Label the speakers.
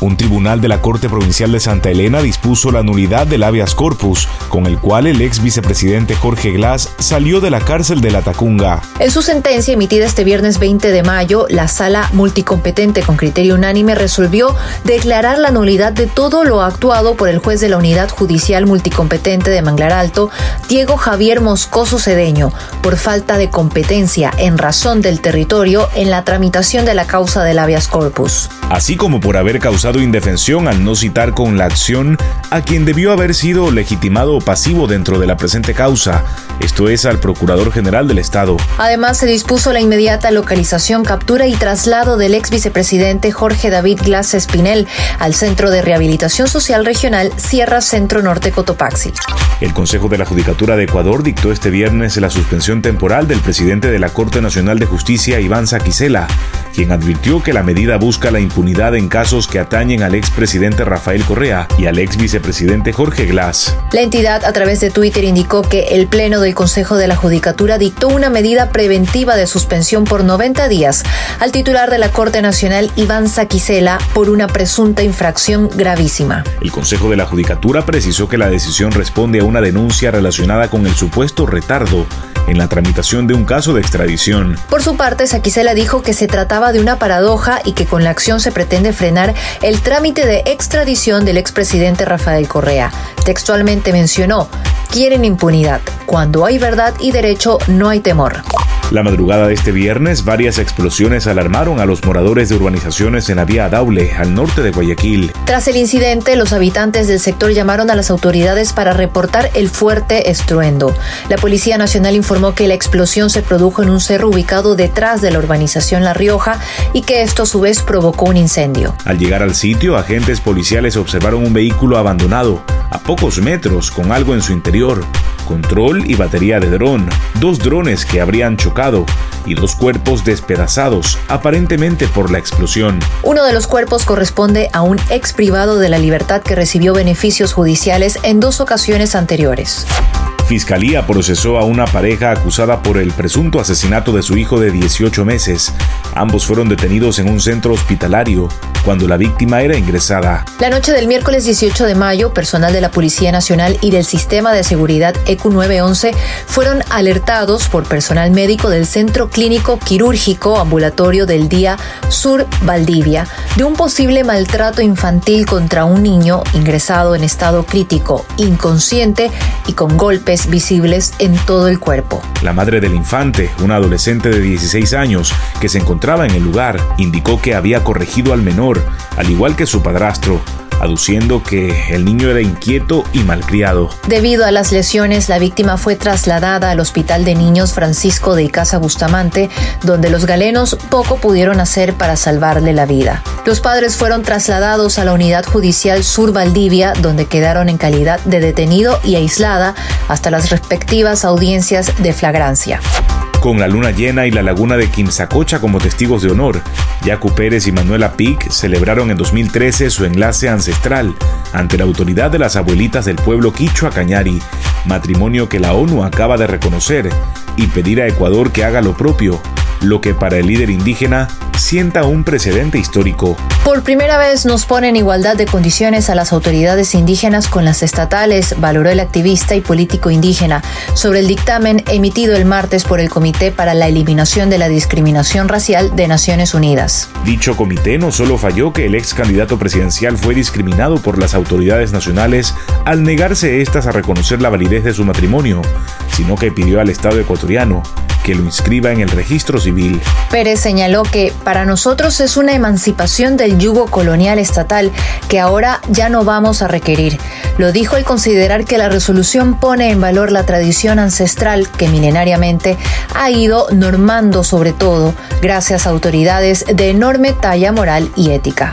Speaker 1: Un tribunal de la Corte Provincial de Santa Elena dispuso la nulidad del habeas corpus, con el cual el ex vicepresidente Jorge Glass salió de la cárcel de la Tacunga.
Speaker 2: En su sentencia emitida este viernes 20 de mayo, la sala multicompetente con criterio unánime resolvió declarar la nulidad de todo lo actuado por el juez de la Unidad Judicial Multicompetente de Manglar Alto, Diego Javier Moscoso Cedeño, por falta de competencia en razón del territorio en la tramitación de la causa del habeas corpus.
Speaker 1: Así como por haber causado indefensión al no citar con la acción a quien debió haber sido legitimado o pasivo dentro de la presente causa, esto es al Procurador General del Estado.
Speaker 2: Además, se dispuso la inmediata localización, captura y traslado del ex vicepresidente Jorge David Glass Espinel al Centro de Rehabilitación Social Regional Sierra Centro Norte Cotopaxi.
Speaker 1: El Consejo de la Judicatura de Ecuador dictó este viernes la suspensión temporal del presidente de la Corte Nacional de Justicia, Iván Saquicela, quien advirtió que la medida busca la impunidad en casos que atañen al expresidente Rafael Correa y al ex vicepresidente Jorge Glass.
Speaker 2: La entidad a través de Twitter indicó que el Pleno del Consejo de la Judicatura dictó una medida preventiva de suspensión por 90 días al titular de la Corte Nacional Iván Saquicela por una presunta infracción gravísima.
Speaker 1: El Consejo de la Judicatura precisó que la decisión responde a una denuncia relacionada con el supuesto retardo en la tramitación de un caso de extradición.
Speaker 2: Por su parte, Saquicela dijo que se trataba de una paradoja y que con la acción se pretende frenar el trámite de extradición del expresidente Rafael Correa. Textualmente mencionó, quieren impunidad. Cuando hay verdad y derecho, no hay temor.
Speaker 1: La madrugada de este viernes, varias explosiones alarmaron a los moradores de urbanizaciones en la vía Daule, al norte de Guayaquil.
Speaker 2: Tras el incidente, los habitantes del sector llamaron a las autoridades para reportar el fuerte estruendo. La Policía Nacional informó que la explosión se produjo en un cerro ubicado detrás de la urbanización La Rioja y que esto a su vez provocó un incendio.
Speaker 1: Al llegar al sitio, agentes policiales observaron un vehículo abandonado, a pocos metros, con algo en su interior control y batería de dron, dos drones que habrían chocado y dos cuerpos despedazados, aparentemente por la explosión.
Speaker 2: Uno de los cuerpos corresponde a un ex privado de la libertad que recibió beneficios judiciales en dos ocasiones anteriores.
Speaker 1: Fiscalía procesó a una pareja acusada por el presunto asesinato de su hijo de 18 meses. Ambos fueron detenidos en un centro hospitalario cuando la víctima era ingresada.
Speaker 2: La noche del miércoles 18 de mayo, personal de la Policía Nacional y del Sistema de Seguridad EQ 911 fueron alertados por personal médico del Centro Clínico Quirúrgico Ambulatorio del Día Sur Valdivia de un posible maltrato infantil contra un niño ingresado en estado crítico, inconsciente y con golpes visibles en todo el cuerpo.
Speaker 1: La madre del infante, una adolescente de 16 años que se encontraba en el lugar, indicó que había corregido al menor, al igual que su padrastro, aduciendo que el niño era inquieto y malcriado.
Speaker 2: Debido a las lesiones, la víctima fue trasladada al Hospital de Niños Francisco de Icaza Bustamante, donde los galenos poco pudieron hacer para salvarle la vida. Los padres fueron trasladados a la Unidad Judicial Sur Valdivia, donde quedaron en calidad de detenido y aislada hasta las respectivas audiencias de flagrancia
Speaker 1: con la luna llena y la laguna de Quimsacocha como testigos de honor. Yacu Pérez y Manuela Pic celebraron en 2013 su enlace ancestral ante la autoridad de las abuelitas del pueblo Quichua Cañari, matrimonio que la ONU acaba de reconocer, y pedir a Ecuador que haga lo propio, lo que para el líder indígena sienta un precedente histórico.
Speaker 2: Por primera vez nos pone en igualdad de condiciones a las autoridades indígenas con las estatales, valoró el activista y político indígena sobre el dictamen emitido el martes por el Comité para la Eliminación de la Discriminación Racial de Naciones Unidas.
Speaker 1: Dicho comité no solo falló que el ex candidato presidencial fue discriminado por las autoridades nacionales al negarse estas a reconocer la validez de su matrimonio, sino que pidió al Estado ecuatoriano que lo inscriba en el registro civil.
Speaker 2: Pérez señaló que para nosotros es una emancipación del yugo colonial estatal que ahora ya no vamos a requerir. Lo dijo al considerar que la resolución pone en valor la tradición ancestral que milenariamente ha ido normando sobre todo gracias a autoridades de enorme talla moral y ética.